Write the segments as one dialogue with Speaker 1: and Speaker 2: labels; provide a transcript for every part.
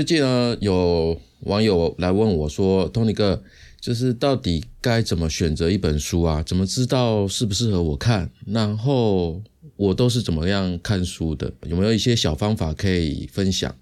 Speaker 1: 最近呢，有网友来问我说：“Tony 哥，就是到底该怎么选择一本书啊？怎么知道适不适合我看？然后我都是怎么样看书的？有没有一些小方法可以分享？”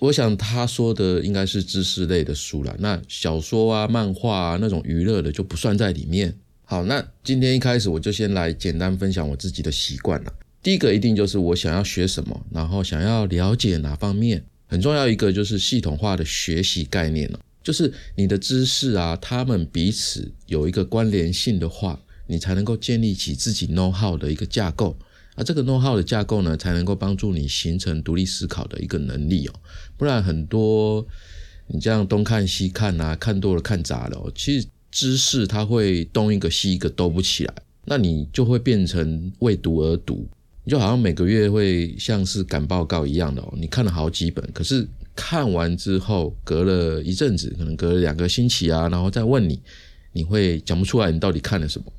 Speaker 1: 我想他说的应该是知识类的书了。那小说啊、漫画啊那种娱乐的就不算在里面。好，那今天一开始我就先来简单分享我自己的习惯了。第一个一定就是我想要学什么，然后想要了解哪方面。很重要一个就是系统化的学习概念了，就是你的知识啊，他们彼此有一个关联性的话，你才能够建立起自己 know how 的一个架构，而这个 know how 的架构呢，才能够帮助你形成独立思考的一个能力哦。不然很多你这样东看西看啊，看多了看杂了，其实知识它会东一个西一个都不起来，那你就会变成为读而读。你就好像每个月会像是赶报告一样的哦，你看了好几本，可是看完之后隔了一阵子，可能隔了两个星期啊，然后再问你，你会讲不出来你到底看了什么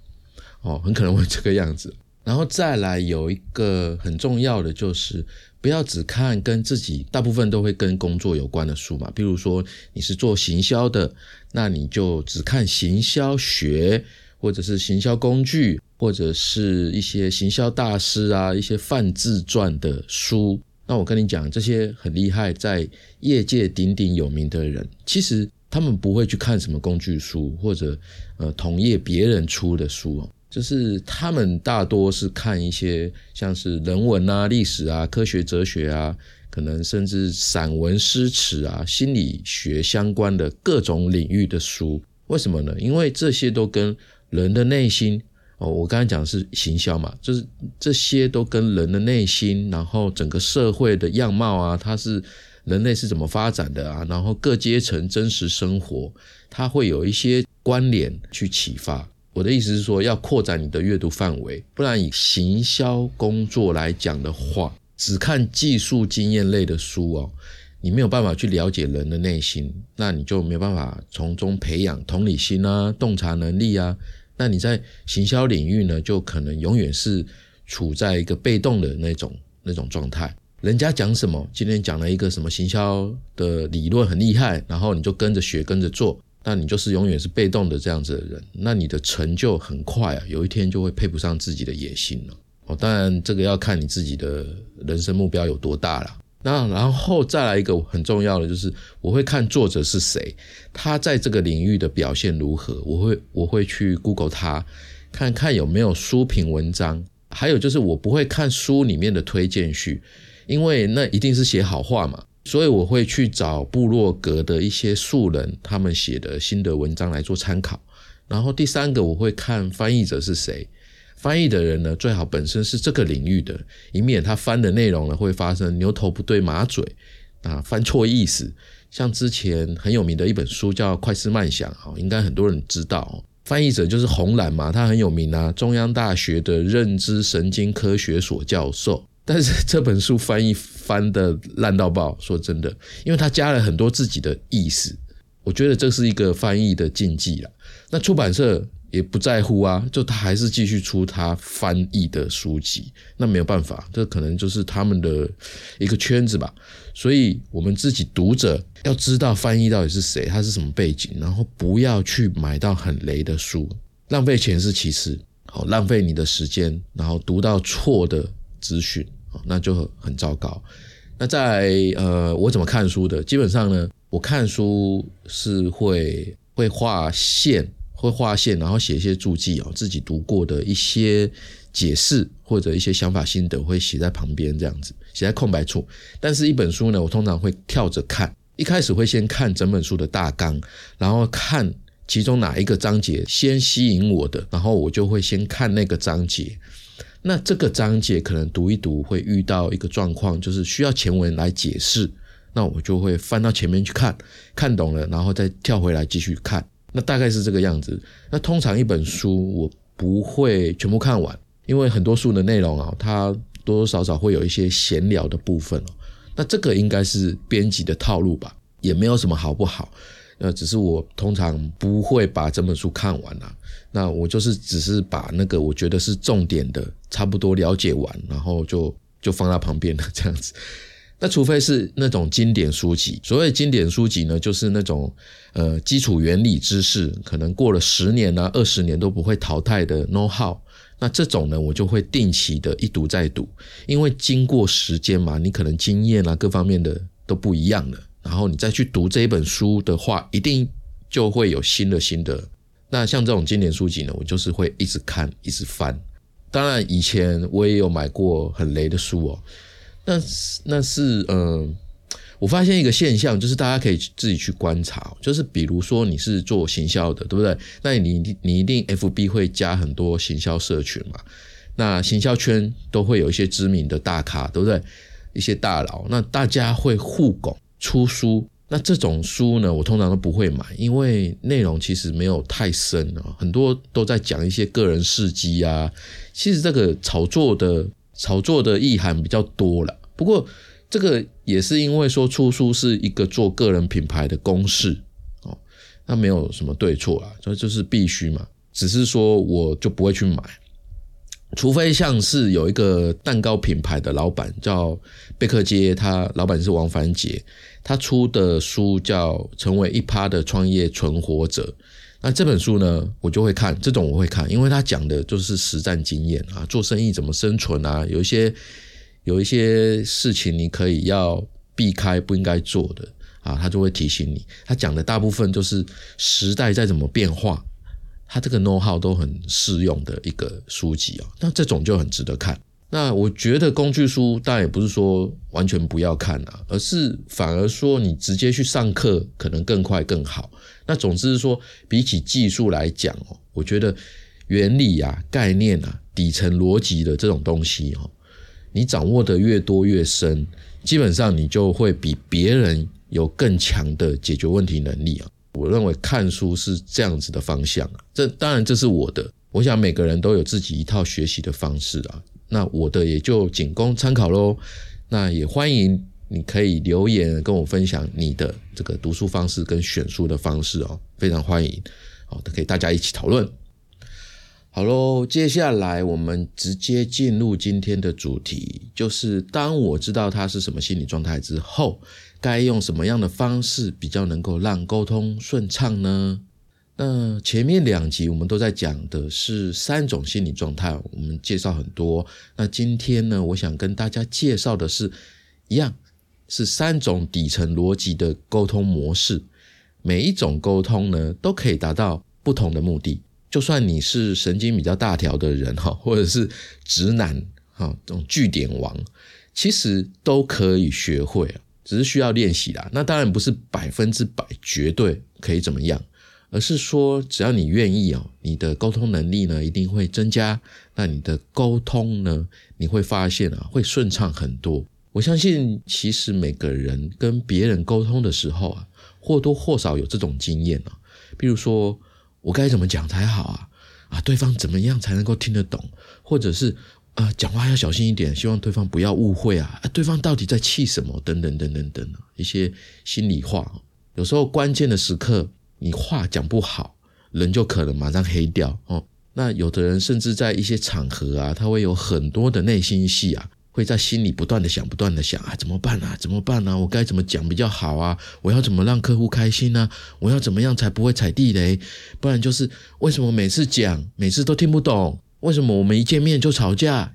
Speaker 1: 哦，很可能会这个样子。然后再来有一个很重要的就是，不要只看跟自己大部分都会跟工作有关的书嘛，比如说你是做行销的，那你就只看行销学或者是行销工具。或者是一些行销大师啊，一些泛自传的书。那我跟你讲，这些很厉害，在业界鼎鼎有名的人，其实他们不会去看什么工具书，或者呃同业别人出的书哦，就是他们大多是看一些像是人文啊、历史啊、科学哲学啊，可能甚至散文诗词啊、心理学相关的各种领域的书。为什么呢？因为这些都跟人的内心。哦，我刚才讲的是行销嘛，就是这些都跟人的内心，然后整个社会的样貌啊，它是人类是怎么发展的啊，然后各阶层真实生活，它会有一些关联去启发。我的意思是说，要扩展你的阅读范围，不然以行销工作来讲的话，只看技术经验类的书哦，你没有办法去了解人的内心，那你就没办法从中培养同理心啊、洞察能力啊。那你在行销领域呢，就可能永远是处在一个被动的那种那种状态。人家讲什么，今天讲了一个什么行销的理论很厉害，然后你就跟着学跟着做，那你就是永远是被动的这样子的人。那你的成就很快啊，有一天就会配不上自己的野心了。哦，当然这个要看你自己的人生目标有多大了。那然后再来一个很重要的，就是我会看作者是谁，他在这个领域的表现如何，我会我会去 Google 他，看看有没有书评文章。还有就是我不会看书里面的推荐序，因为那一定是写好话嘛，所以我会去找部落格的一些素人他们写的新的文章来做参考。然后第三个我会看翻译者是谁。翻译的人呢，最好本身是这个领域的，以免他翻的内容呢会发生牛头不对马嘴啊，翻错意思。像之前很有名的一本书叫《快思慢想》啊，应该很多人知道，翻译者就是洪兰嘛，他很有名啊，中央大学的认知神经科学所教授。但是这本书翻译翻的烂到爆，说真的，因为他加了很多自己的意思，我觉得这是一个翻译的禁忌了。那出版社。也不在乎啊，就他还是继续出他翻译的书籍，那没有办法，这可能就是他们的一个圈子吧。所以，我们自己读者要知道翻译到底是谁，他是什么背景，然后不要去买到很雷的书，浪费钱是其次，好浪费你的时间，然后读到错的资讯，那就很糟糕。那在呃，我怎么看书的？基本上呢，我看书是会会画线。会划线，然后写一些注记哦，自己读过的一些解释或者一些想法心得会写在旁边，这样子写在空白处。但是，一本书呢，我通常会跳着看，一开始会先看整本书的大纲，然后看其中哪一个章节先吸引我的，然后我就会先看那个章节。那这个章节可能读一读会遇到一个状况，就是需要前文来解释，那我就会翻到前面去看，看懂了，然后再跳回来继续看。那大概是这个样子。那通常一本书我不会全部看完，因为很多书的内容啊，它多多少少会有一些闲聊的部分哦。那这个应该是编辑的套路吧，也没有什么好不好。呃，只是我通常不会把这本书看完啊。那我就是只是把那个我觉得是重点的，差不多了解完，然后就就放在旁边了这样子。那除非是那种经典书籍，所谓经典书籍呢，就是那种呃基础原理知识，可能过了十年啊、二十年都不会淘汰的 know how。那这种呢，我就会定期的一读再读，因为经过时间嘛，你可能经验啊各方面的都不一样了，然后你再去读这一本书的话，一定就会有新的心得。那像这种经典书籍呢，我就是会一直看，一直翻。当然，以前我也有买过很雷的书哦。那那是嗯，我发现一个现象，就是大家可以自己去观察，就是比如说你是做行销的，对不对？那你你一定 F B 会加很多行销社群嘛？那行销圈都会有一些知名的大咖，对不对？一些大佬，那大家会互拱出书。那这种书呢，我通常都不会买，因为内容其实没有太深啊，很多都在讲一些个人事迹啊。其实这个炒作的。炒作的意涵比较多了，不过这个也是因为说出书是一个做个人品牌的公式哦，那没有什么对错啊，所以就是必须嘛。只是说我就不会去买，除非像是有一个蛋糕品牌的老板叫贝克街，他老板是王凡杰，他出的书叫《成为一趴的创业存活者》。那这本书呢，我就会看，这种我会看，因为他讲的就是实战经验啊，做生意怎么生存啊，有一些有一些事情你可以要避开不应该做的啊，他就会提醒你。他讲的大部分就是时代在怎么变化，他这个 know how 都很适用的一个书籍啊，那这种就很值得看。那我觉得工具书当然也不是说完全不要看啊，而是反而说你直接去上课可能更快更好。那总之是说，比起技术来讲哦，我觉得原理啊、概念啊、底层逻辑的这种东西哦，你掌握的越多越深，基本上你就会比别人有更强的解决问题能力啊。我认为看书是这样子的方向啊，这当然这是我的，我想每个人都有自己一套学习的方式啊。那我的也就仅供参考喽。那也欢迎你可以留言跟我分享你的这个读书方式跟选书的方式哦，非常欢迎，好，都可以大家一起讨论。好喽，接下来我们直接进入今天的主题，就是当我知道他是什么心理状态之后，该用什么样的方式比较能够让沟通顺畅呢？那前面两集我们都在讲的是三种心理状态，我们介绍很多。那今天呢，我想跟大家介绍的是一样，是三种底层逻辑的沟通模式。每一种沟通呢，都可以达到不同的目的。就算你是神经比较大条的人哈，或者是直男哈，这种据点王，其实都可以学会，只是需要练习啦。那当然不是百分之百绝对可以怎么样。而是说，只要你愿意哦，你的沟通能力呢一定会增加。那你的沟通呢，你会发现啊，会顺畅很多。我相信，其实每个人跟别人沟通的时候啊，或多或少有这种经验啊。比如说，我该怎么讲才好啊？啊，对方怎么样才能够听得懂？或者是啊，讲话要小心一点，希望对方不要误会啊。啊，对方到底在气什么？等等等等等一些心里话。有时候关键的时刻。你话讲不好，人就可能马上黑掉哦。那有的人甚至在一些场合啊，他会有很多的内心戏啊，会在心里不断的想，不断的想啊，怎么办啊？怎么办呢？我该怎么讲比较好啊？我要怎么让客户开心呢？我要怎么样才不会踩地雷？不然就是为什么每次讲，每次都听不懂？为什么我们一见面就吵架？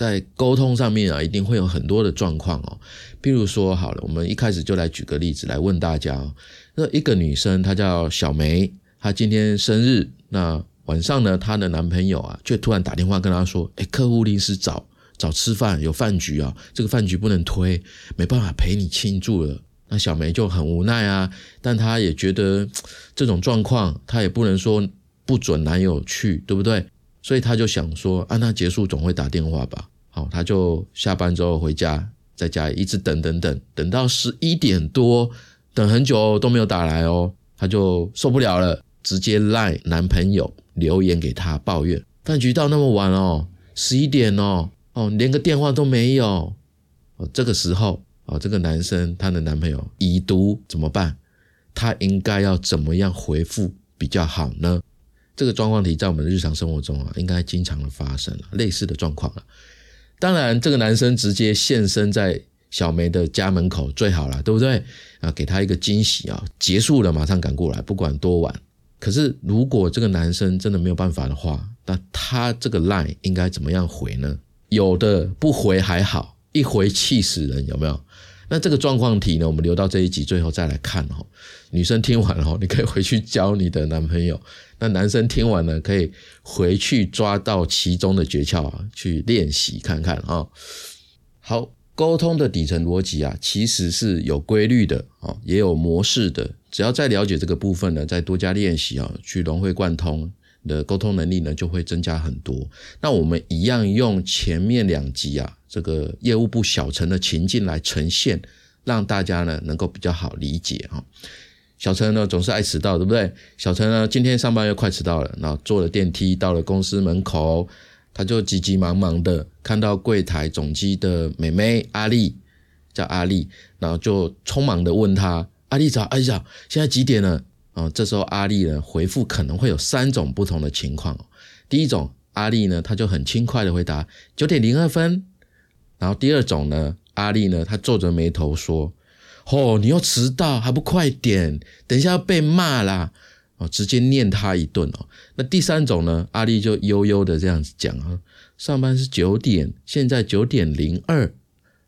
Speaker 1: 在沟通上面啊，一定会有很多的状况哦。譬如说，好了，我们一开始就来举个例子来问大家哦。那一个女生，她叫小梅，她今天生日。那晚上呢，她的男朋友啊，却突然打电话跟她说：“哎，客户临时找找吃饭，有饭局啊，这个饭局不能推，没办法陪你庆祝了。”那小梅就很无奈啊，但她也觉得这种状况，她也不能说不准男友去，对不对？所以她就想说：“啊，那结束总会打电话吧。”好，她就下班之后回家，在家一直等等等，等到十一点多。等很久都没有打来哦，她就受不了了，直接赖男朋友留言给他抱怨，饭局到那么晚哦，十一点哦，哦连个电话都没有，哦这个时候哦这个男生他的男朋友已读怎么办？他应该要怎么样回复比较好呢？这个状况题在我们日常生活中啊，应该经常的发生了类似的状况了。当然，这个男生直接现身在小梅的家门口最好了，对不对？啊，给她一个惊喜啊！结束了，马上赶过来，不管多晚。可是如果这个男生真的没有办法的话，那他这个 line 应该怎么样回呢？有的不回还好，一回气死人，有没有？那这个状况题呢，我们留到这一集最后再来看哦。女生听完了，你可以回去教你的男朋友。那男生听完呢，可以回去抓到其中的诀窍啊，去练习看看啊。好，沟通的底层逻辑啊，其实是有规律的啊，也有模式的。只要再了解这个部分呢，再多加练习啊，去融会贯通。的沟通能力呢就会增加很多。那我们一样用前面两集啊，这个业务部小陈的情境来呈现，让大家呢能够比较好理解哈。小陈呢总是爱迟到，对不对？小陈呢今天上班又快迟到了，然后坐了电梯到了公司门口，他就急急忙忙的看到柜台总机的美眉阿丽，叫阿丽，然后就匆忙的问他：“阿丽早，阿丽早，现在几点了？”哦，这时候阿丽呢回复可能会有三种不同的情况。第一种，阿丽呢他就很轻快的回答九点零二分。然后第二种呢，阿丽呢她皱着眉头说：“哦，你又迟到还不快点，等一下要被骂啦！”哦，直接念他一顿哦。那第三种呢，阿丽就悠悠的这样子讲啊：“上班是九点，现在九点零二。”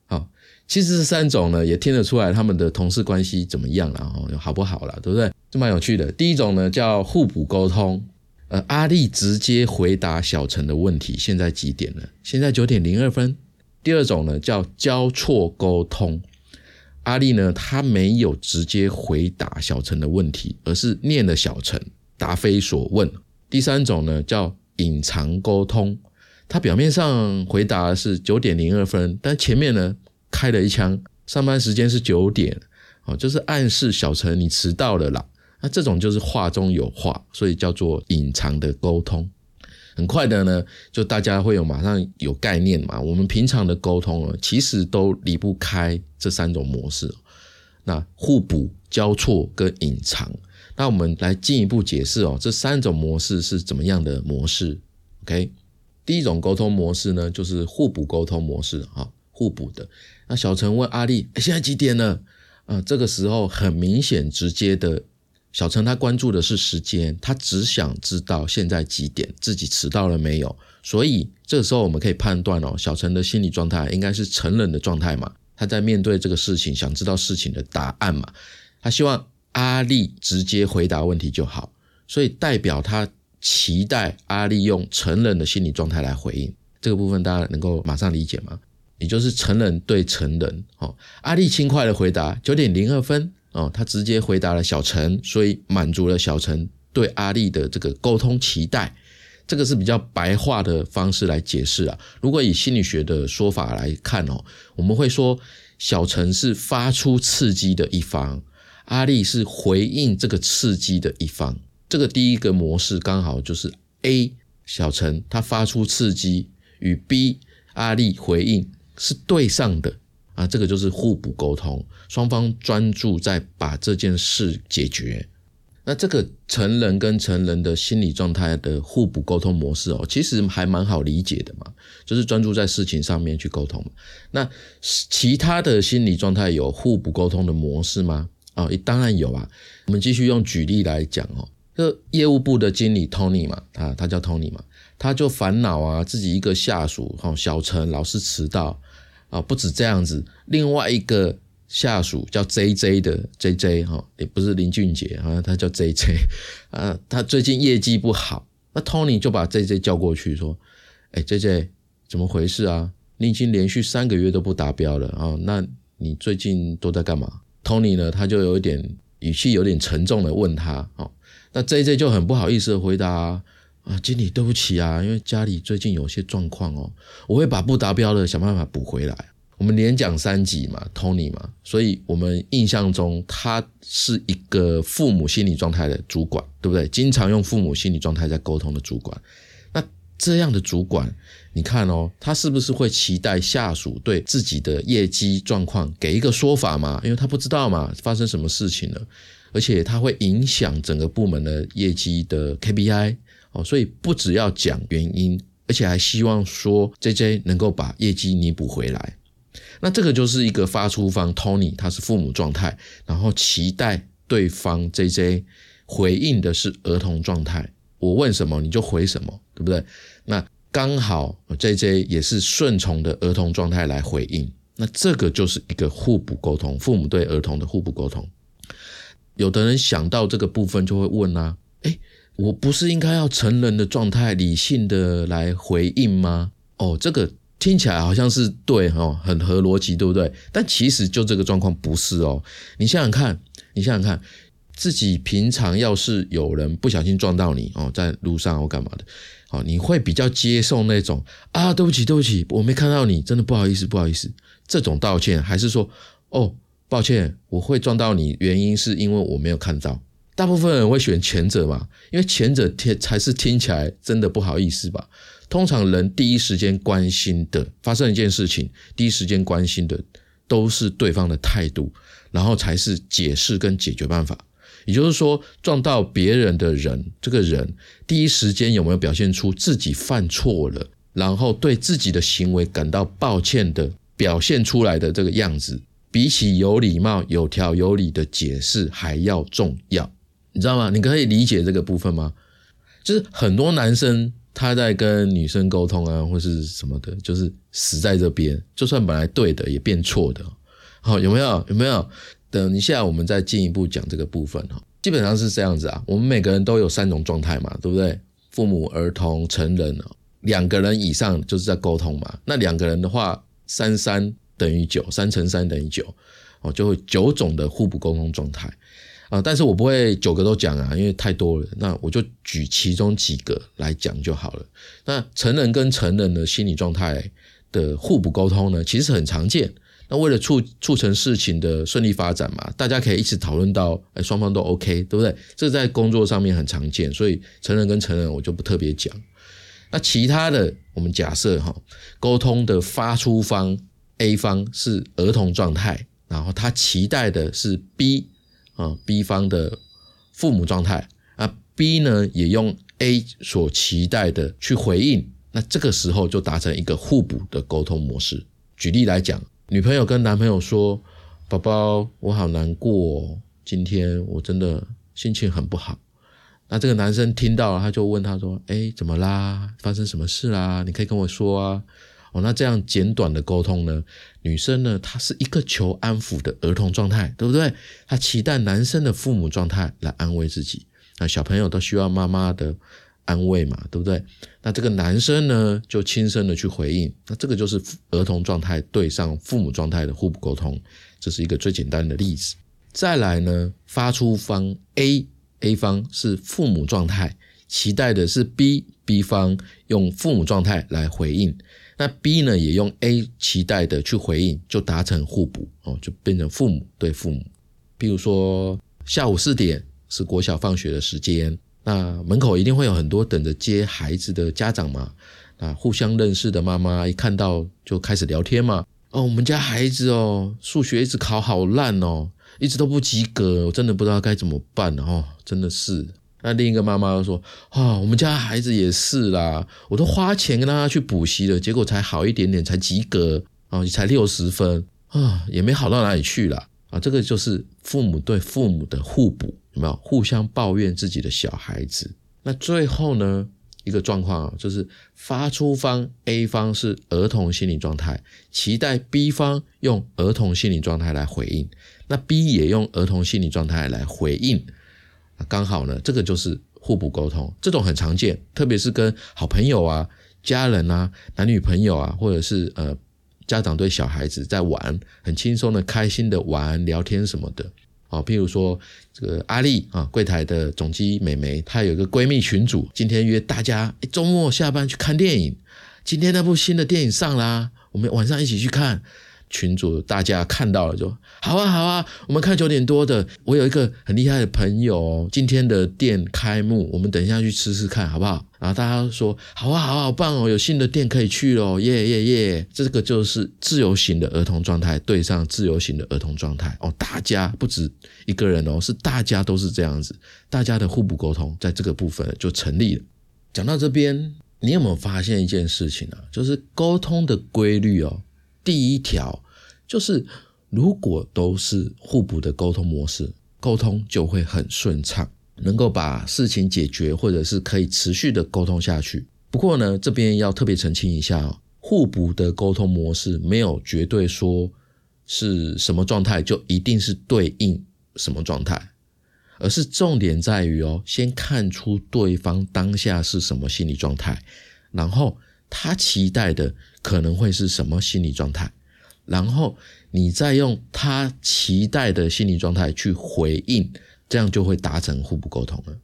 Speaker 1: 好其实这三种呢，也听得出来他们的同事关系怎么样了哦，好不好了，对不对？就蛮有趣的。第一种呢叫互补沟通，呃，阿丽直接回答小陈的问题，现在几点了？现在九点零二分。第二种呢叫交错沟通，阿丽呢她没有直接回答小陈的问题，而是念了小陈答非所问。第三种呢叫隐藏沟通，他表面上回答是九点零二分，但前面呢？开了一枪，上班时间是九点，哦，就是暗示小陈你迟到了啦。那这种就是话中有话，所以叫做隐藏的沟通。很快的呢，就大家会有马上有概念嘛。我们平常的沟通啊，其实都离不开这三种模式。那互补、交错跟隐藏，那我们来进一步解释哦，这三种模式是怎么样的模式？OK，第一种沟通模式呢，就是互补沟通模式啊。互补的。那小陈问阿丽：“现在几点了？”啊，这个时候很明显、直接的，小陈他关注的是时间，他只想知道现在几点，自己迟到了没有。所以这个时候我们可以判断哦，小陈的心理状态应该是成人的状态嘛。他在面对这个事情，想知道事情的答案嘛。他希望阿丽直接回答问题就好，所以代表他期待阿丽用成人的心理状态来回应。这个部分大家能够马上理解吗？也就是成人对成人，哦，阿丽轻快的回答九点零二分，哦，他直接回答了小陈，所以满足了小陈对阿丽的这个沟通期待，这个是比较白话的方式来解释啊。如果以心理学的说法来看哦，我们会说小陈是发出刺激的一方，阿丽是回应这个刺激的一方。这个第一个模式刚好就是 A 小陈他发出刺激与 B 阿丽回应。是对上的啊，这个就是互补沟通，双方专注在把这件事解决。那这个成人跟成人的心理状态的互补沟通模式哦，其实还蛮好理解的嘛，就是专注在事情上面去沟通。那其他的心理状态有互补沟通的模式吗？啊，当然有啊。我们继续用举例来讲哦，这业务部的经理 Tony 嘛，他他叫 Tony 嘛，他就烦恼啊，自己一个下属哈小陈老是迟到。啊，不止这样子，另外一个下属叫 J J 的 J J 哈，也不是林俊杰啊，他叫 J J 啊，他最近业绩不好，那 Tony 就把 J J 叫过去说：“哎，J J 怎么回事啊？你已经连续三个月都不达标了啊，那你最近都在干嘛？”Tony 呢，他就有一点语气有点沉重的问他，哦，那 J J 就很不好意思的回答。啊经理，对不起啊，因为家里最近有些状况哦，我会把不达标的想办法补回来。我们连讲三集嘛，Tony 嘛，所以我们印象中他是一个父母心理状态的主管，对不对？经常用父母心理状态在沟通的主管。那这样的主管，你看哦，他是不是会期待下属对自己的业绩状况给一个说法嘛？因为他不知道嘛，发生什么事情了，而且他会影响整个部门的业绩的 KPI。哦，所以不只要讲原因，而且还希望说 J J 能够把业绩弥补回来。那这个就是一个发出方 Tony，他是父母状态，然后期待对方 JJ 回应的是儿童状态。我问什么你就回什么，对不对？那刚好 JJ 也是顺从的儿童状态来回应，那这个就是一个互补沟通，父母对儿童的互补沟通。有的人想到这个部分就会问啊，哎，我不是应该要成人的状态，理性的来回应吗？哦，这个。听起来好像是对哦，很合逻辑，对不对？但其实就这个状况不是哦。你想想看，你想想看，自己平常要是有人不小心撞到你哦，在路上或干嘛的，哦，你会比较接受那种啊，对不起，对不起，我没看到你，真的不好意思，不好意思，这种道歉，还是说哦，抱歉，我会撞到你，原因是因为我没有看到。大部分人会选前者嘛，因为前者听才是听起来真的不好意思吧。通常人第一时间关心的，发生一件事情，第一时间关心的都是对方的态度，然后才是解释跟解决办法。也就是说，撞到别人的人，这个人第一时间有没有表现出自己犯错了，然后对自己的行为感到抱歉的表现出来的这个样子，比起有礼貌、有条有理的解释还要重要，你知道吗？你可以理解这个部分吗？就是很多男生。他在跟女生沟通啊，或是什么的，就是死在这边，就算本来对的也变错的，好有没有？有没有？等一下我们再进一步讲这个部分哈。基本上是这样子啊，我们每个人都有三种状态嘛，对不对？父母、儿童、成人，两个人以上就是在沟通嘛。那两个人的话，三三等于九，三乘三等于九，哦，就会九种的互补沟通状态。啊，但是我不会九个都讲啊，因为太多了。那我就举其中几个来讲就好了。那成人跟成人的心理状态的互补沟通呢，其实很常见。那为了促促成事情的顺利发展嘛，大家可以一起讨论到，哎，双方都 OK，对不对？这在工作上面很常见，所以成人跟成人我就不特别讲。那其他的，我们假设哈，沟通的发出方 A 方是儿童状态，然后他期待的是 B。啊，B 方的父母状态啊，B 呢也用 A 所期待的去回应，那这个时候就达成一个互补的沟通模式。举例来讲，女朋友跟男朋友说：“宝宝，我好难过，今天我真的心情很不好。”那这个男生听到了，他就问他说：“哎，怎么啦？发生什么事啦？你可以跟我说啊。”哦，那这样简短的沟通呢？女生呢，她是一个求安抚的儿童状态，对不对？她期待男生的父母状态来安慰自己。那小朋友都需要妈妈的安慰嘛，对不对？那这个男生呢，就轻声的去回应。那这个就是儿童状态对上父母状态的互补沟通，这是一个最简单的例子。再来呢，发出方 A，A 方是父母状态，期待的是 B B 方用父母状态来回应。那 B 呢，也用 A 期待的去回应，就达成互补哦，就变成父母对父母。比如说下午四点是国小放学的时间，那门口一定会有很多等着接孩子的家长嘛，啊，互相认识的妈妈一看到就开始聊天嘛。哦，我们家孩子哦，数学一直考好烂哦，一直都不及格，我真的不知道该怎么办哦，真的是。那另一个妈妈又说：“啊，我们家孩子也是啦，我都花钱跟他去补习了，结果才好一点点，才及格啊，才六十分啊，也没好到哪里去了啊。这个就是父母对父母的互补，有没有？互相抱怨自己的小孩子。那最后呢，一个状况啊，就是发出方 A 方是儿童心理状态，期待 B 方用儿童心理状态来回应，那 B 也用儿童心理状态来回应。”刚好呢，这个就是互补沟通，这种很常见，特别是跟好朋友啊、家人啊、男女朋友啊，或者是呃家长对小孩子在玩，很轻松的、开心的玩、聊天什么的。啊，譬如说这个阿丽啊，柜台的总机美眉，她有个闺蜜群组，今天约大家周末下班去看电影，今天那部新的电影上啦，我们晚上一起去看。群主大家看到了就好啊好啊，我们看九点多的。我有一个很厉害的朋友，今天的店开幕，我们等一下去吃吃看好不好？然后大家说好啊好啊，好棒哦，有新的店可以去喽，耶耶耶！这个就是自由型的儿童状态对上自由型的儿童状态哦，大家不止一个人哦，是大家都是这样子，大家的互补沟通在这个部分就成立了。讲到这边，你有没有发现一件事情啊？就是沟通的规律哦。第一条就是，如果都是互补的沟通模式，沟通就会很顺畅，能够把事情解决，或者是可以持续的沟通下去。不过呢，这边要特别澄清一下哦，互补的沟通模式没有绝对说是什么状态就一定是对应什么状态。而是重点在于哦，先看出对方当下是什么心理状态，然后他期待的可能会是什么心理状态，然后你再用他期待的心理状态去回应，这样就会达成互补沟通了。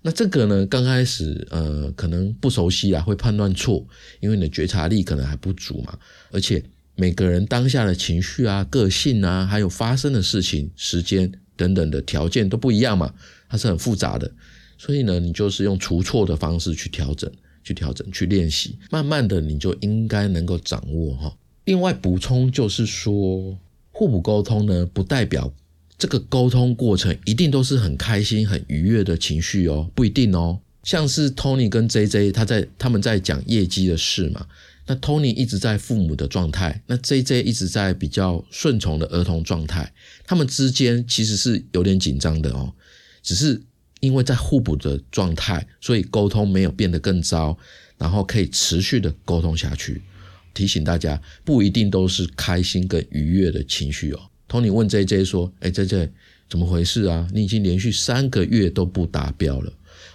Speaker 1: 那这个呢，刚开始呃可能不熟悉啊，会判断错，因为你的觉察力可能还不足嘛，而且每个人当下的情绪啊、个性啊，还有发生的事情、时间。等等的条件都不一样嘛，它是很复杂的，所以呢，你就是用除错的方式去调整、去调整、去练习，慢慢的你就应该能够掌握哈。另外补充就是说，互补沟通呢，不代表这个沟通过程一定都是很开心、很愉悦的情绪哦，不一定哦。像是 Tony 跟 JJ 他在他们在讲业绩的事嘛。那 Tony 一直在父母的状态，那 JJ 一直在比较顺从的儿童状态，他们之间其实是有点紧张的哦，只是因为在互补的状态，所以沟通没有变得更糟，然后可以持续的沟通下去。提醒大家，不一定都是开心跟愉悦的情绪哦。Tony 问 JJ 说：“哎，JJ 怎么回事啊？你已经连续三个月都不达标了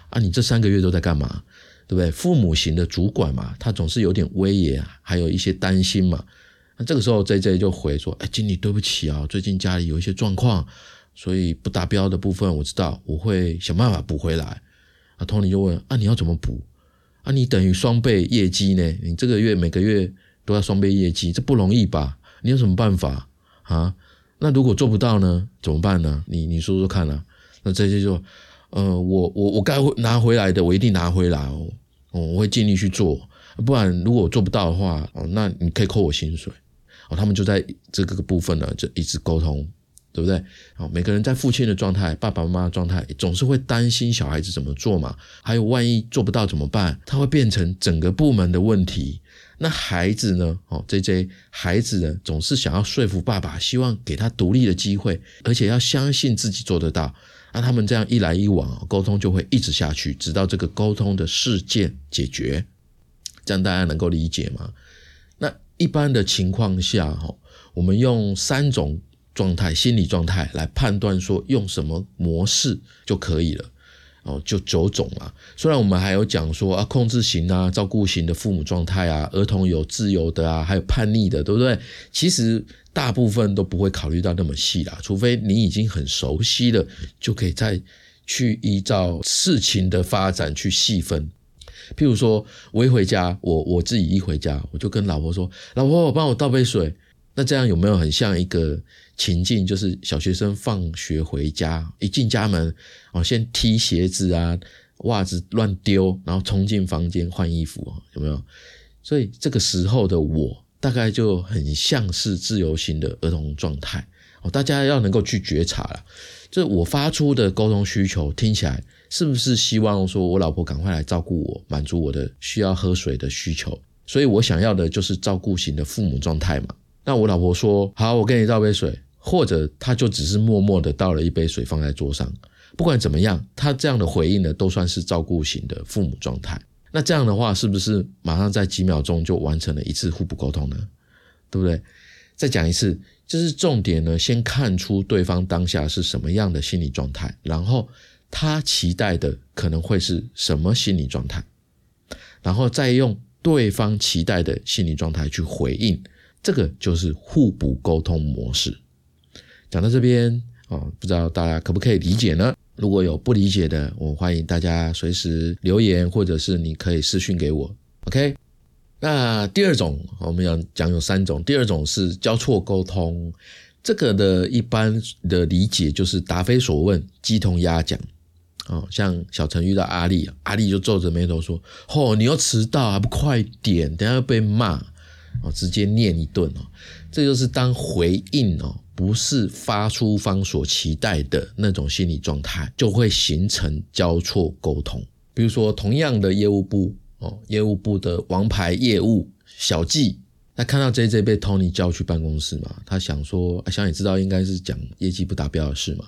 Speaker 1: 啊！你这三个月都在干嘛？”对不对？父母型的主管嘛，他总是有点威严，还有一些担心嘛。那这个时候，J J 就回说：“哎，经理，对不起啊，最近家里有一些状况，所以不达标的部分，我知道我会想办法补回来。”啊，Tony 就问：“啊，你要怎么补？啊，你等于双倍业绩呢？你这个月每个月都要双倍业绩，这不容易吧？你有什么办法啊？那如果做不到呢？怎么办呢？你你说说看啊。”那这些就。呃，我我我该拿回来的，我一定拿回来哦。哦，我会尽力去做，不然如果我做不到的话，哦，那你可以扣我薪水。哦，他们就在这个部分呢，就一直沟通，对不对？哦，每个人在父亲的状态、爸爸妈妈的状态，总是会担心小孩子怎么做嘛。还有万一做不到怎么办？他会变成整个部门的问题。那孩子呢？哦，J J，孩子呢，总是想要说服爸爸，希望给他独立的机会，而且要相信自己做得到。那他们这样一来一往，沟通就会一直下去，直到这个沟通的事件解决。这样大家能够理解吗？那一般的情况下，哈，我们用三种状态、心理状态来判断，说用什么模式就可以了。哦，就九种啊。虽然我们还有讲说啊，控制型啊、照顾型的父母状态啊，儿童有自由的啊，还有叛逆的，对不对？其实。大部分都不会考虑到那么细啦，除非你已经很熟悉了，就可以再去依照事情的发展去细分。譬如说，我一回家，我我自己一回家，我就跟老婆说：“老婆，我帮我倒杯水。”那这样有没有很像一个情境？就是小学生放学回家，一进家门，哦，先踢鞋子啊，袜子乱丢，然后冲进房间换衣服啊，有没有？所以这个时候的我。大概就很像是自由型的儿童状态哦，大家要能够去觉察了。这我发出的沟通需求听起来是不是希望说我老婆赶快来照顾我，满足我的需要喝水的需求？所以我想要的就是照顾型的父母状态嘛。那我老婆说好，我给你倒杯水，或者他就只是默默的倒了一杯水放在桌上。不管怎么样，他这样的回应呢，都算是照顾型的父母状态。那这样的话，是不是马上在几秒钟就完成了一次互补沟通呢？对不对？再讲一次，就是重点呢，先看出对方当下是什么样的心理状态，然后他期待的可能会是什么心理状态，然后再用对方期待的心理状态去回应，这个就是互补沟通模式。讲到这边啊，不知道大家可不可以理解呢？如果有不理解的，我欢迎大家随时留言，或者是你可以私讯给我。OK，那第二种我们要讲有三种，第二种是交错沟通，这个的一般的理解就是答非所问，鸡同鸭讲。哦，像小陈遇到阿丽，阿丽就皱着眉头说：“哦，你要迟到还不快点，等下要被骂。”哦，直接念一顿哦，这就是当回应哦。不是发出方所期待的那种心理状态，就会形成交错沟通。比如说，同样的业务部哦，业务部的王牌业务小季他看到 J J 被 Tony 叫去办公室嘛，他想说，想也知道应该是讲业绩不达标的事嘛。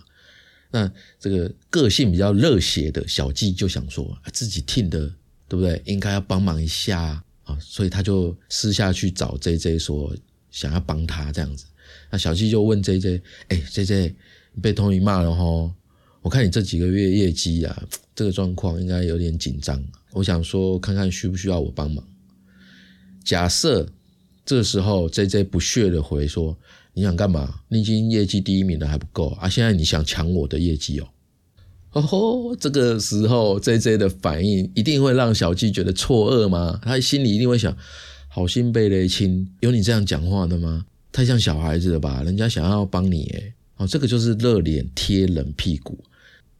Speaker 1: 那这个个性比较热血的小季就想说，自己 team 的对不对？应该要帮忙一下啊，所以他就私下去找 J J 说，想要帮他这样子。那小七就问 J J，哎，J J 被 Tony 骂了吼，我看你这几个月业绩啊，这个状况应该有点紧张。我想说，看看需不需要我帮忙。假设这时候 J J 不屑的回说。你想干嘛？你已经业绩第一名了还不够啊！现在你想抢我的业绩哦？哦吼！这个时候 J J 的反应一定会让小季觉得错愕吗？他心里一定会想：好心被雷亲，有你这样讲话的吗？太像小孩子了吧？人家想要帮你诶哦，这个就是热脸贴冷屁股。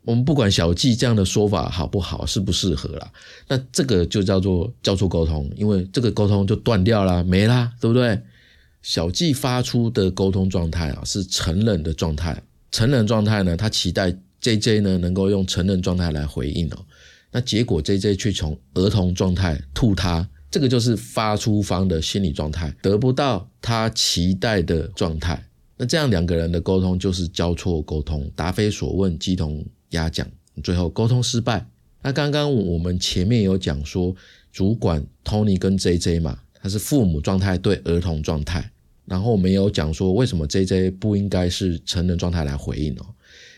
Speaker 1: 我们不管小季这样的说法好不好，适不适合啦，那这个就叫做交错沟通，因为这个沟通就断掉了，没啦，对不对？小季发出的沟通状态啊，是成人的状态。成人状态呢，他期待 J J 呢能够用成人状态来回应哦。那结果 J J 却从儿童状态吐他，这个就是发出方的心理状态得不到他期待的状态。那这样两个人的沟通就是交错沟通，答非所问，鸡同鸭讲，最后沟通失败。那刚刚我们前面有讲说，主管 Tony 跟 J J 嘛，他是父母状态对儿童状态。然后我们有讲说，为什么 J J 不应该是成人状态来回应哦？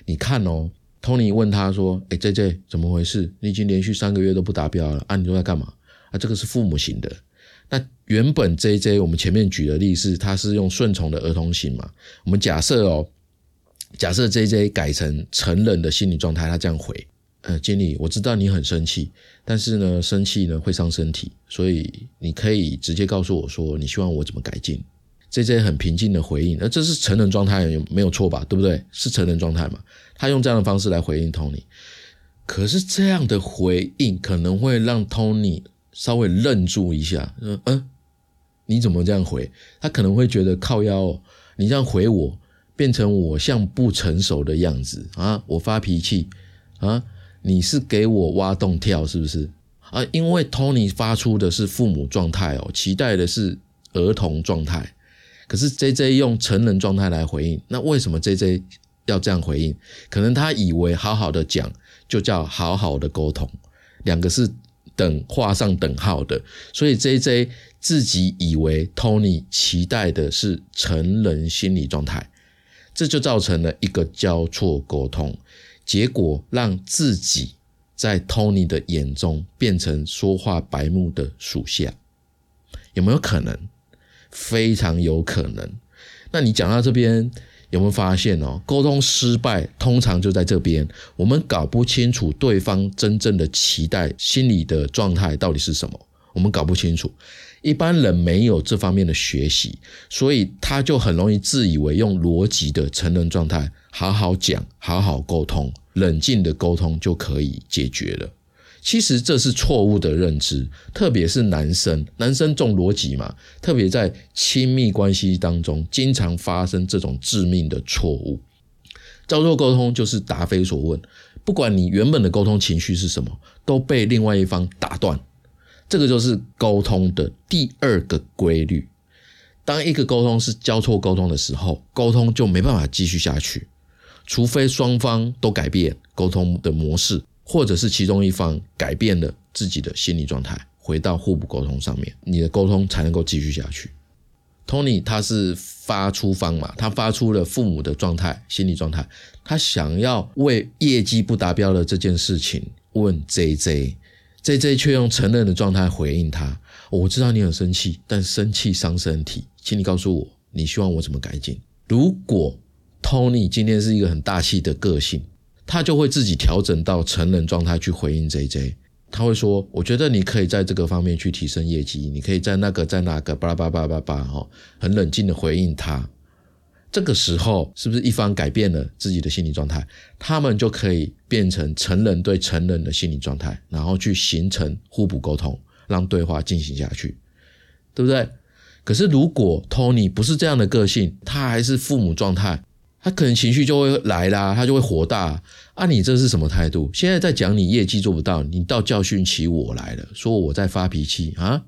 Speaker 1: 你看哦，Tony 问他说：“哎，J J 怎么回事？你已经连续三个月都不达标了啊？你都在干嘛？啊，这个是父母型的。那原本 J J 我们前面举的例子，他是用顺从的儿童型嘛？我们假设哦，假设 J J 改成成人的心理状态，他这样回：呃，经理，我知道你很生气，但是呢，生气呢会伤身体，所以你可以直接告诉我说，你希望我怎么改进。” J J 很平静的回应，那这是成人状态，有没有错吧？对不对？是成人状态嘛？他用这样的方式来回应 Tony，可是这样的回应可能会让 Tony 稍微愣住一下，嗯嗯，你怎么这样回？他可能会觉得靠腰，哦你这样回我，变成我像不成熟的样子啊！我发脾气啊！你是给我挖洞跳是不是？啊，因为 Tony 发出的是父母状态哦，期待的是儿童状态。可是 J J 用成人状态来回应，那为什么 J J 要这样回应？可能他以为好好的讲就叫好好的沟通，两个是等画上等号的，所以 J J 自己以为 Tony 期待的是成人心理状态，这就造成了一个交错沟通，结果让自己在 Tony 的眼中变成说话白目的属下，有没有可能？非常有可能。那你讲到这边，有没有发现哦？沟通失败通常就在这边，我们搞不清楚对方真正的期待、心理的状态到底是什么，我们搞不清楚。一般人没有这方面的学习，所以他就很容易自以为用逻辑的成人状态，好好讲、好好沟通、冷静的沟通就可以解决了。其实这是错误的认知，特别是男生，男生重逻辑嘛，特别在亲密关系当中，经常发生这种致命的错误。交错沟通就是答非所问，不管你原本的沟通情绪是什么，都被另外一方打断。这个就是沟通的第二个规律。当一个沟通是交错沟通的时候，沟通就没办法继续下去，除非双方都改变沟通的模式。或者是其中一方改变了自己的心理状态，回到互补沟通上面，你的沟通才能够继续下去。Tony 他是发出方嘛，他发出了父母的状态、心理状态，他想要为业绩不达标的这件事情问 JJ，JJ 却用承认的状态回应他。我知道你很生气，但生气伤身体，请你告诉我，你希望我怎么改进？如果 Tony 今天是一个很大气的个性。他就会自己调整到成人状态去回应 J J，他会说：“我觉得你可以在这个方面去提升业绩，你可以在那个在那个巴拉巴拉巴拉巴拉哈，很冷静的回应他。这个时候是不是一方改变了自己的心理状态，他们就可以变成成人对成人的心理状态，然后去形成互补沟通，让对话进行下去，对不对？可是如果 Tony 不是这样的个性，他还是父母状态。”他可能情绪就会来啦，他就会火大啊！你这是什么态度？现在在讲你业绩做不到，你到教训起我来了，说我在发脾气啊！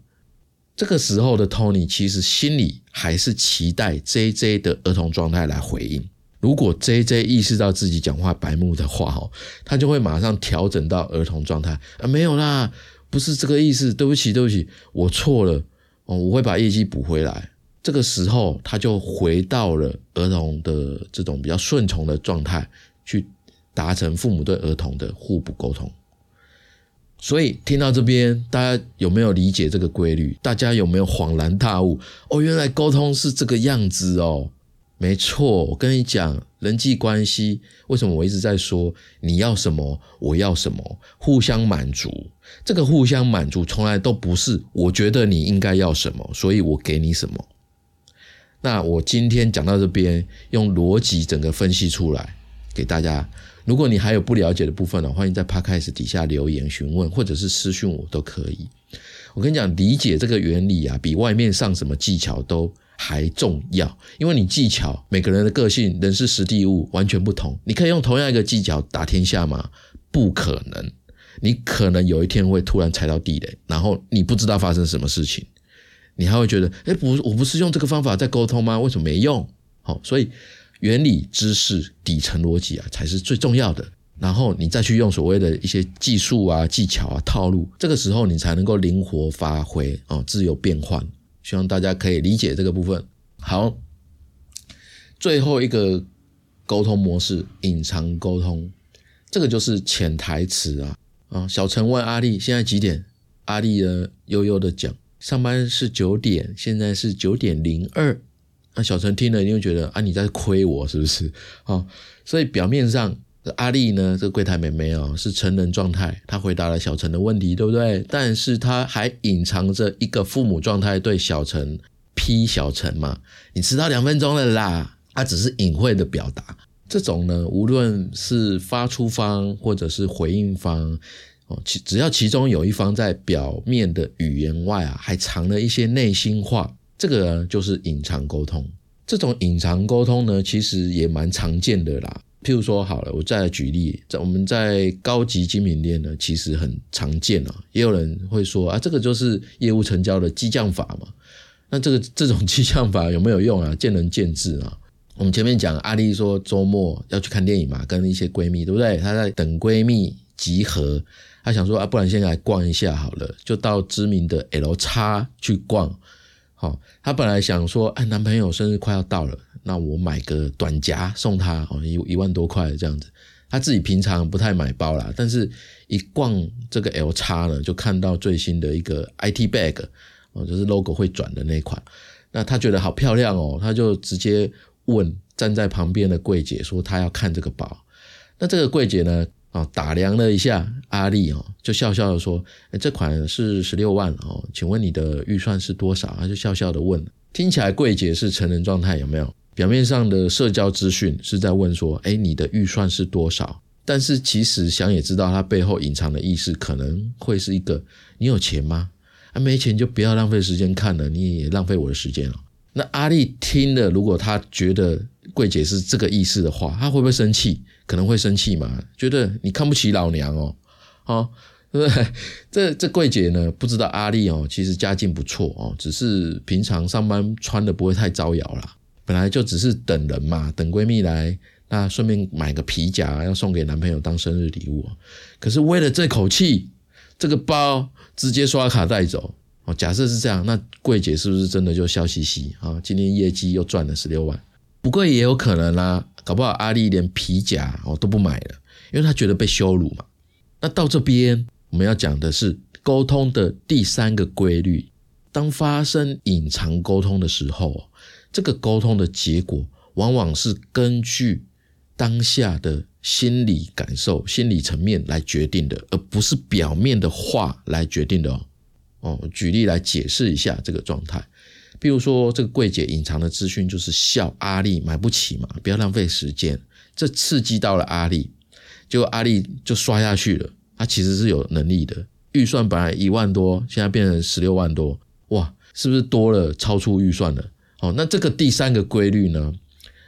Speaker 1: 这个时候的 Tony 其实心里还是期待 JJ 的儿童状态来回应。如果 JJ 意识到自己讲话白目的话，哦，他就会马上调整到儿童状态啊，没有啦，不是这个意思，对不起，对不起，我错了哦，我会把业绩补回来。这个时候，他就回到了儿童的这种比较顺从的状态，去达成父母对儿童的互补沟通。所以听到这边，大家有没有理解这个规律？大家有没有恍然大悟？哦，原来沟通是这个样子哦。没错，我跟你讲，人际关系为什么我一直在说你要什么，我要什么，互相满足。这个互相满足从来都不是我觉得你应该要什么，所以我给你什么。那我今天讲到这边，用逻辑整个分析出来给大家。如果你还有不了解的部分呢，欢迎在 Podcast 底下留言询问，或者是私讯我都可以。我跟你讲，理解这个原理啊，比外面上什么技巧都还重要。因为你技巧，每个人的个性、人是、实地物完全不同。你可以用同样一个技巧打天下吗？不可能。你可能有一天会突然踩到地雷，然后你不知道发生什么事情，你还会觉得，哎，不，我不是用这个方法在沟通吗？为什么没用？好，所以。原理知识底层逻辑啊，才是最重要的。然后你再去用所谓的一些技术啊、技巧啊、套路，这个时候你才能够灵活发挥啊，自由变换。希望大家可以理解这个部分。好，最后一个沟通模式——隐藏沟通，这个就是潜台词啊啊！小陈问阿丽现在几点？阿丽呢悠悠的讲，上班是九点，现在是九点零二。那小陈听了，你会觉得啊，你在亏我是不是？哦，所以表面上阿丽呢，这个柜台妹妹哦，是成人状态，她回答了小陈的问题，对不对？但是她还隐藏着一个父母状态，对小陈批小陈嘛，你迟到两分钟了啦，她只是隐晦的表达。这种呢，无论是发出方或者是回应方，其只要其中有一方在表面的语言外啊，还藏了一些内心话。这个就是隐藏沟通，这种隐藏沟通呢，其实也蛮常见的啦。譬如说，好了，我再来举例，在我们在高级精品店呢，其实很常见啊。也有人会说啊，这个就是业务成交的激将法嘛。那这个这种激将法有没有用啊？见仁见智啊。我们前面讲，阿丽说周末要去看电影嘛，跟一些闺蜜，对不对？她在等闺蜜集合，她想说啊，不然先来逛一下好了，就到知名的 L 叉去逛。好，她本来想说，哎，男朋友生日快要到了，那我买个短夹送他，哦，一一万多块这样子。她自己平常不太买包啦，但是一逛这个 L 叉呢，就看到最新的一个 IT bag，哦，就是 logo 会转的那款。那她觉得好漂亮哦，她就直接问站在旁边的柜姐说，她要看这个包。那这个柜姐呢？啊，打量了一下阿丽哦，就笑笑的说：“这款是十六万哦，请问你的预算是多少？”他就笑笑的问，听起来柜姐是成人状态有没有？表面上的社交资讯是在问说：“哎，你的预算是多少？”但是其实想也知道，他背后隐藏的意思可能会是一个：“你有钱吗？啊，没钱就不要浪费时间看了，你也浪费我的时间了。”那阿丽听了，如果他觉得柜姐是这个意思的话，他会不会生气？可能会生气嘛？觉得你看不起老娘哦，啊，对不对？这这柜姐呢，不知道阿丽哦，其实家境不错哦，只是平常上班穿的不会太招摇啦。本来就只是等人嘛，等闺蜜来，那顺便买个皮夹要送给男朋友当生日礼物。可是为了这口气，这个包直接刷卡带走哦。假设是这样，那柜姐是不是真的就笑嘻嘻啊？今天业绩又赚了十六万？不过也有可能啦。搞不好阿丽连皮夹哦都不买了，因为她觉得被羞辱嘛。那到这边我们要讲的是沟通的第三个规律：当发生隐藏沟通的时候，这个沟通的结果往往是根据当下的心理感受、心理层面来决定的，而不是表面的话来决定的哦。哦，举例来解释一下这个状态。比如说，这个柜姐隐藏的资讯就是笑阿丽买不起嘛，不要浪费时间，这刺激到了阿丽，结果阿丽就刷下去了。她其实是有能力的，预算本来一万多，现在变成十六万多，哇，是不是多了，超出预算了？哦，那这个第三个规律呢？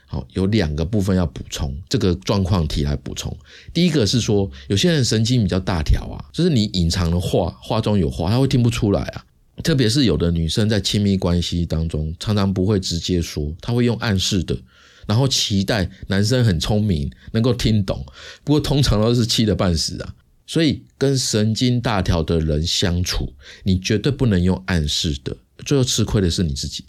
Speaker 1: 好，有两个部分要补充，这个状况题来补充。第一个是说，有些人神经比较大条啊，就是你隐藏的话，话中有话，他会听不出来啊。特别是有的女生在亲密关系当中，常常不会直接说，她会用暗示的，然后期待男生很聪明，能够听懂。不过通常都是气得半死啊。所以跟神经大条的人相处，你绝对不能用暗示的，最后吃亏的是你自己。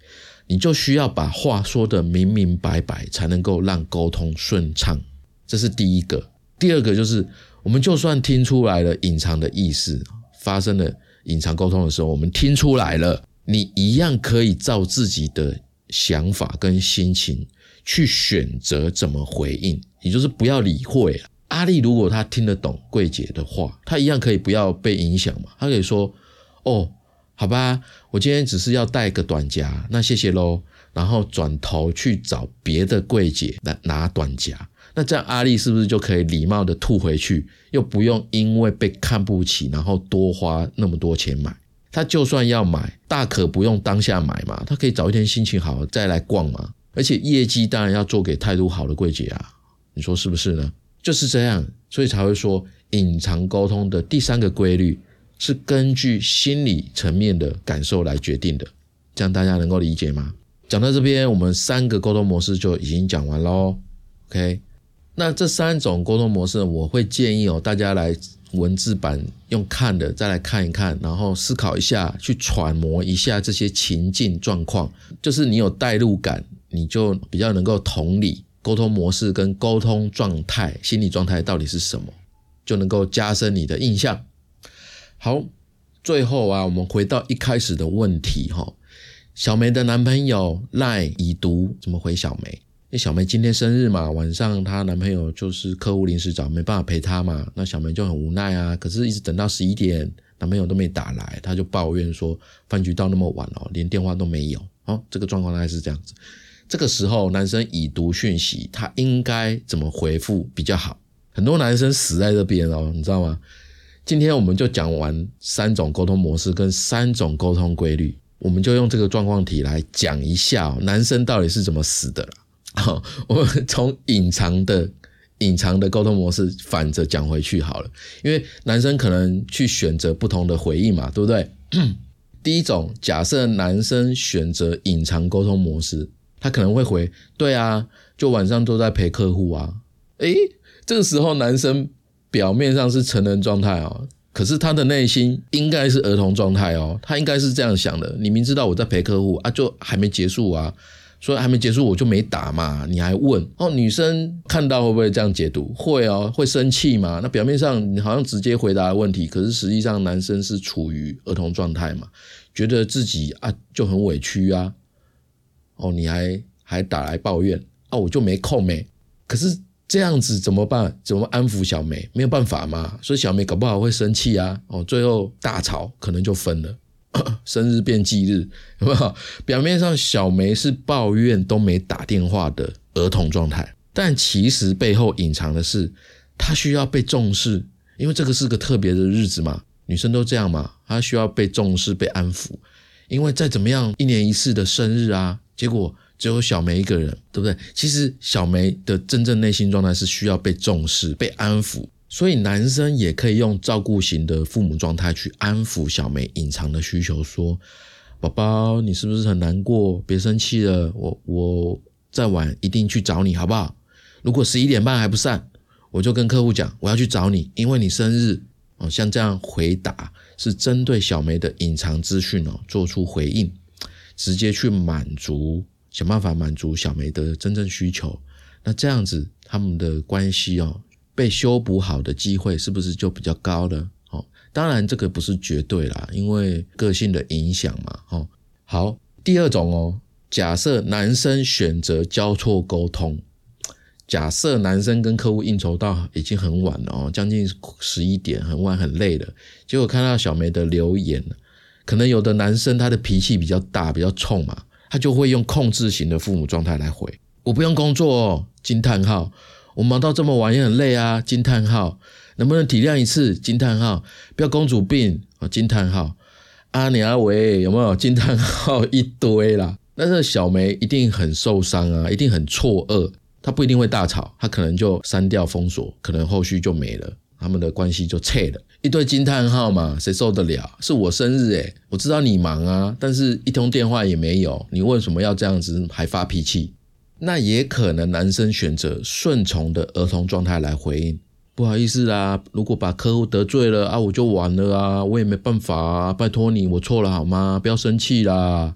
Speaker 1: 你就需要把话说得明明白白，才能够让沟通顺畅。这是第一个。第二个就是，我们就算听出来了隐藏的意思，发生了隐藏沟通的时候，我们听出来了，你一样可以照自己的想法跟心情去选择怎么回应，也就是不要理会。阿丽如果她听得懂柜姐的话，她一样可以不要被影响嘛。她可以说：“哦，好吧，我今天只是要带个短夹，那谢谢喽。”然后转头去找别的柜姐来拿短夹。那这样阿丽是不是就可以礼貌的吐回去，又不用因为被看不起，然后多花那么多钱买？她就算要买，大可不用当下买嘛，她可以找一天心情好再来逛嘛。而且业绩当然要做给态度好的柜姐啊，你说是不是呢？就是这样，所以才会说隐藏沟通的第三个规律是根据心理层面的感受来决定的，这样大家能够理解吗？讲到这边，我们三个沟通模式就已经讲完喽。OK，那这三种沟通模式，我会建议哦，大家来文字版用看的，再来看一看，然后思考一下，去揣摩一下这些情境状况，就是你有代入感，你就比较能够同理。沟通模式跟沟通状态、心理状态到底是什么，就能够加深你的印象。好，最后啊，我们回到一开始的问题哈，小梅的男朋友赖已读，怎么回小梅？因为小梅今天生日嘛，晚上她男朋友就是客户临时找，没办法陪她嘛，那小梅就很无奈啊。可是，一直等到十一点，男朋友都没打来，她就抱怨说，饭局到那么晚了，连电话都没有。哦，这个状况大概是这样子。这个时候，男生已读讯息，他应该怎么回复比较好？很多男生死在这边哦，你知道吗？今天我们就讲完三种沟通模式跟三种沟通规律，我们就用这个状况题来讲一下男生到底是怎么死的了。好，我们从隐藏的隐藏的沟通模式反着讲回去好了，因为男生可能去选择不同的回应嘛，对不对？第一种，假设男生选择隐藏沟通模式。他可能会回，对啊，就晚上都在陪客户啊。诶，这个时候男生表面上是成人状态哦，可是他的内心应该是儿童状态哦。他应该是这样想的：你明知道我在陪客户啊，就还没结束啊，所以还没结束我就没打嘛，你还问哦？女生看到会不会这样解读？会哦，会生气嘛？那表面上你好像直接回答问题，可是实际上男生是处于儿童状态嘛，觉得自己啊就很委屈啊。哦，你还还打来抱怨啊？我就没空没。可是这样子怎么办？怎么安抚小梅？没有办法嘛。所以小梅搞不好会生气啊。哦，最后大吵，可能就分了。生日变忌日，有没有？表面上小梅是抱怨都没打电话的儿童状态，但其实背后隐藏的是她需要被重视，因为这个是个特别的日子嘛。女生都这样嘛，她需要被重视、被安抚。因为再怎么样，一年一次的生日啊。结果只有小梅一个人，对不对？其实小梅的真正内心状态是需要被重视、被安抚，所以男生也可以用照顾型的父母状态去安抚小梅隐藏的需求，说：“宝宝，你是不是很难过？别生气了，我我再晚一定去找你，好不好？如果十一点半还不散，我就跟客户讲我要去找你，因为你生日哦。”像这样回答是针对小梅的隐藏资讯哦，做出回应。直接去满足，想办法满足小梅的真正需求，那这样子他们的关系哦，被修补好的机会是不是就比较高了？哦，当然这个不是绝对啦，因为个性的影响嘛。哦，好，第二种哦，假设男生选择交错沟通，假设男生跟客户应酬到已经很晚了哦，将近十一点，很晚很累了，结果看到小梅的留言。可能有的男生他的脾气比较大，比较冲嘛，他就会用控制型的父母状态来回。我不用工作哦，惊叹号！我忙到这么晚也很累啊，惊叹号！能不能体谅一次？惊叹号！不要公主病啊，惊叹号！阿你阿伟有没有惊叹号一堆啦？但是小梅一定很受伤啊，一定很错愕，她不一定会大吵，她可能就删掉封锁，可能后续就没了。他们的关系就切了，一堆惊叹号嘛，谁受得了？是我生日诶，我知道你忙啊，但是一通电话也没有，你为什么要这样子还发脾气？那也可能男生选择顺从的儿童状态来回应，不好意思啦，如果把客户得罪了啊，我就完了啊，我也没办法啊，拜托你，我错了好吗？不要生气啦。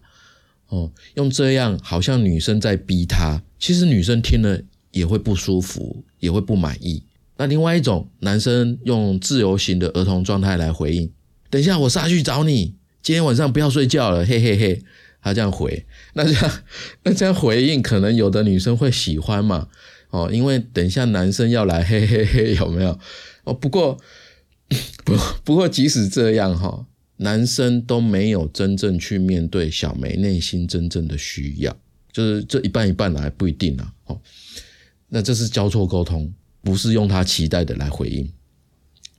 Speaker 1: 哦，用这样好像女生在逼他，其实女生听了也会不舒服，也会不满意。那另外一种，男生用自由型的儿童状态来回应，等一下我下去找你，今天晚上不要睡觉了，嘿嘿嘿。他这样回，那这样 那这样回应，可能有的女生会喜欢嘛？哦，因为等一下男生要来，嘿嘿嘿，有没有？哦，不过 不不过，即使这样哈，男生都没有真正去面对小梅内心真正的需要，就是这一半一半来不一定啊。哦，那这是交错沟通，不是用他期待的来回应。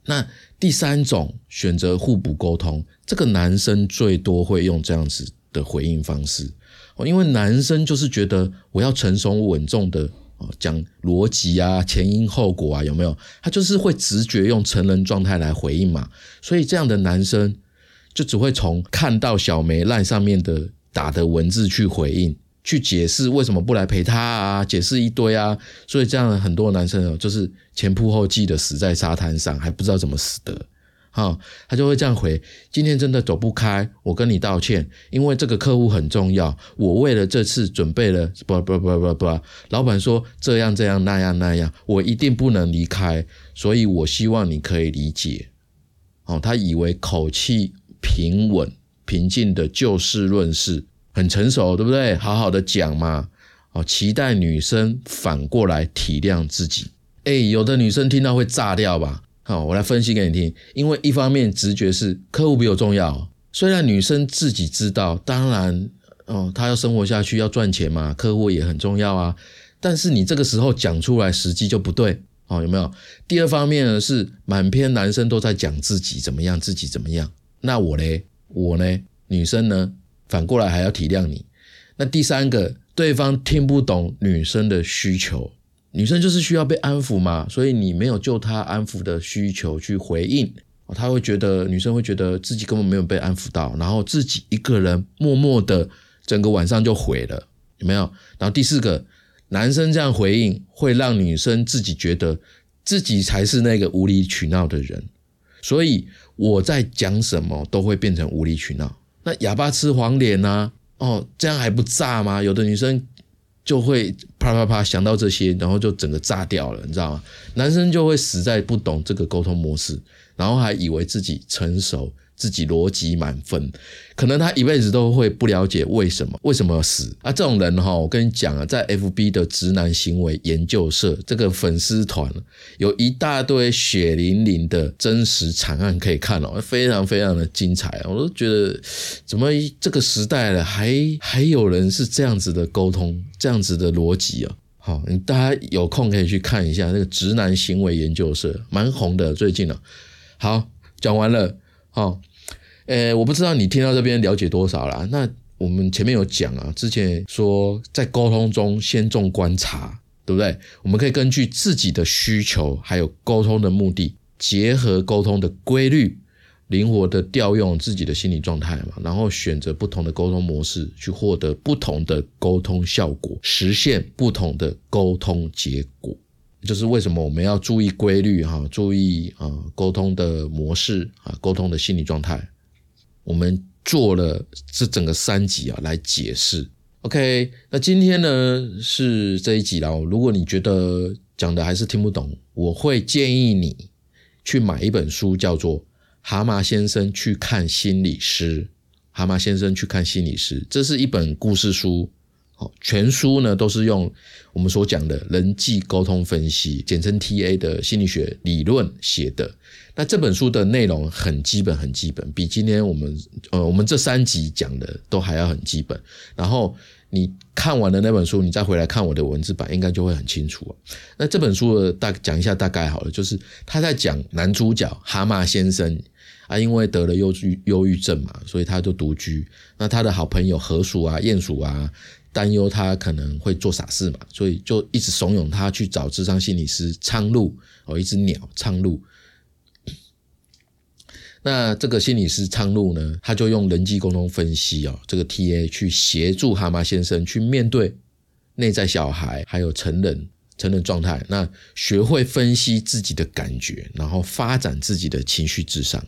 Speaker 1: 那第三种选择互补沟通，这个男生最多会用这样子。的回应方式哦，因为男生就是觉得我要成熟稳重的哦，讲逻辑啊、前因后果啊，有没有？他就是会直觉用成人状态来回应嘛，所以这样的男生就只会从看到小梅烂上面的打的文字去回应，去解释为什么不来陪他啊，解释一堆啊，所以这样很多男生哦，就是前仆后继的死在沙滩上，还不知道怎么死的。啊，他就会这样回：今天真的走不开，我跟你道歉，因为这个客户很重要，我为了这次准备了，不不不不不，老板说这样这样那样那样，我一定不能离开，所以我希望你可以理解。哦，他以为口气平稳、平静的就事论事，很成熟，对不对？好好的讲嘛。哦，期待女生反过来体谅自己。哎，有的女生听到会炸掉吧？好，我来分析给你听。因为一方面直觉是客户比我重要，虽然女生自己知道，当然哦，她要生活下去要赚钱嘛，客户也很重要啊。但是你这个时候讲出来，时机就不对哦，有没有？第二方面呢是满篇男生都在讲自己怎么样，自己怎么样。那我嘞，我呢，女生呢，反过来还要体谅你。那第三个，对方听不懂女生的需求。女生就是需要被安抚嘛，所以你没有就她安抚的需求去回应，她会觉得女生会觉得自己根本没有被安抚到，然后自己一个人默默的整个晚上就毁了，有没有？然后第四个，男生这样回应会让女生自己觉得自己才是那个无理取闹的人，所以我在讲什么都会变成无理取闹。那哑巴吃黄连呐，哦，这样还不炸吗？有的女生。就会啪啪啪想到这些，然后就整个炸掉了，你知道吗？男生就会实在不懂这个沟通模式，然后还以为自己成熟。自己逻辑满分，可能他一辈子都会不了解为什么为什么要死啊！这种人哈，我跟你讲啊，在 FB 的直男行为研究社这个粉丝团，有一大堆血淋淋的真实惨案可以看哦，非常非常的精彩。我都觉得，怎么这个时代了，还还有人是这样子的沟通，这样子的逻辑啊？好，大家有空可以去看一下那个直男行为研究社，蛮红的，最近了。好，讲完了。好，呃，我不知道你听到这边了解多少啦。那我们前面有讲啊，之前说在沟通中先重观察，对不对？我们可以根据自己的需求，还有沟通的目的，结合沟通的规律，灵活的调用自己的心理状态嘛，然后选择不同的沟通模式，去获得不同的沟通效果，实现不同的沟通结果。就是为什么我们要注意规律哈，注意啊沟通的模式啊，沟通的心理状态。我们做了这整个三集啊来解释。OK，那今天呢是这一集了。如果你觉得讲的还是听不懂，我会建议你去买一本书，叫做《蛤蟆先生去看心理师》。蛤蟆先生去看心理师，这是一本故事书。好，全书呢都是用我们所讲的人际沟通分析，简称 TA 的心理学理论写的。那这本书的内容很基本，很基本，比今天我们呃我们这三集讲的都还要很基本。然后你看完了那本书，你再回来看我的文字版，应该就会很清楚那这本书的大讲一下大概好了，就是他在讲男主角蛤蟆先生啊，因为得了忧郁忧郁症嘛，所以他就独居。那他的好朋友河鼠啊、鼹鼠啊。担忧他可能会做傻事嘛，所以就一直怂恿他去找智商心理师苍鹭哦，一只鸟苍鹭那这个心理师苍鹭呢，他就用人际沟通分析哦，这个 TA 去协助蛤蟆先生去面对内在小孩还有成人成人状态，那学会分析自己的感觉，然后发展自己的情绪智商。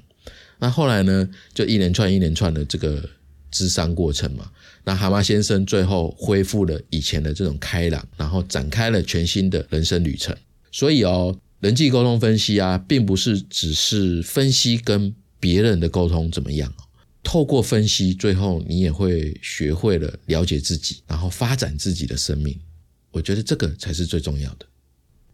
Speaker 1: 那后来呢，就一连串一连串的这个智商过程嘛，那蛤蟆先生最后恢复了以前的这种开朗，然后展开了全新的人生旅程。所以哦，人际沟通分析啊，并不是只是分析跟别人的沟通怎么样？透过分析，最后你也会学会了了解自己，然后发展自己的生命。我觉得这个才是最重要的。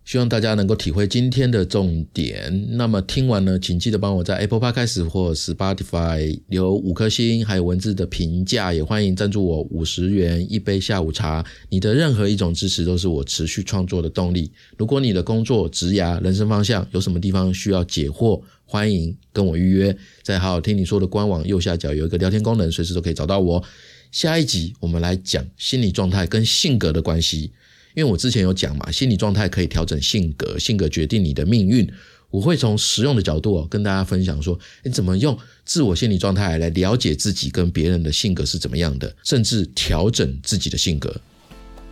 Speaker 1: 希望大家能够体会今天的重点。那么听完呢，请记得帮我在 Apple Podcast 或 Spotify 留五颗星，还有文字的评价。也欢迎赞助我五十元一杯下午茶。你的任何一种支持都是我持续创作的动力。如果你的工作、职涯、人生方向有什么地方需要解惑，欢迎跟我预约。在好好听你说的官网右下角有一个聊天功能，随时都可以找到我。下一集我们来讲心理状态跟性格的关系。因为我之前有讲嘛，心理状态可以调整性格，性格决定你的命运。我会从实用的角度哦，跟大家分享说，你怎么用自我心理状态来了解自己跟别人的性格是怎么样的，甚至调整自己的性格。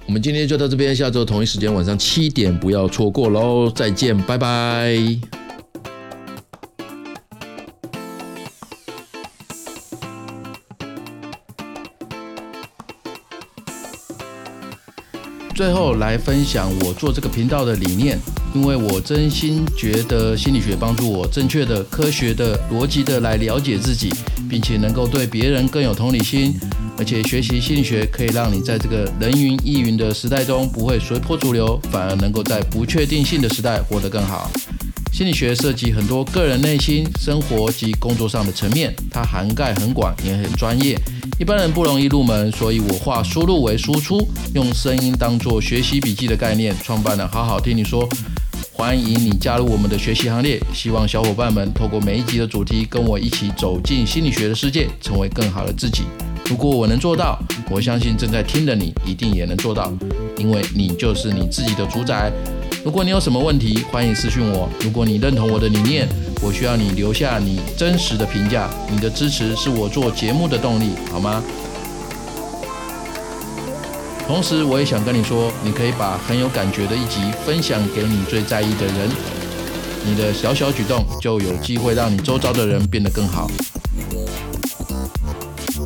Speaker 1: 我们今天就到这边，下周同一时间晚上七点不要错过喽！再见，拜拜。最后来分享我做这个频道的理念，因为我真心觉得心理学帮助我正确的、科学的、逻辑的来了解自己，并且能够对别人更有同理心。而且学习心理学可以让你在这个人云亦云的时代中不会随波逐流，反而能够在不确定性的时代活得更好。心理学涉及很多个人内心、生活及工作上的层面，它涵盖很广，也很专业，一般人不容易入门。所以我化输入为输出，用声音当做学习笔记的概念，创办了好好听你说。欢迎你加入我们的学习行列，希望小伙伴们透过每一集的主题，跟我一起走进心理学的世界，成为更好的自己。如果我能做到，我相信正在听的你一定也能做到，因为你就是你自己的主宰。如果你有什么问题，欢迎私讯我。如果你认同我的理念，我需要你留下你真实的评价。你的支持是我做节目的动力，好吗？同时，我也想跟你说，你可以把很有感觉的一集分享给你最在意的人。你的小小举动就有机会让你周遭的人变得更好。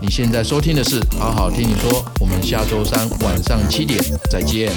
Speaker 1: 你现在收听的是好好听你说，我们下周三晚上七点再见。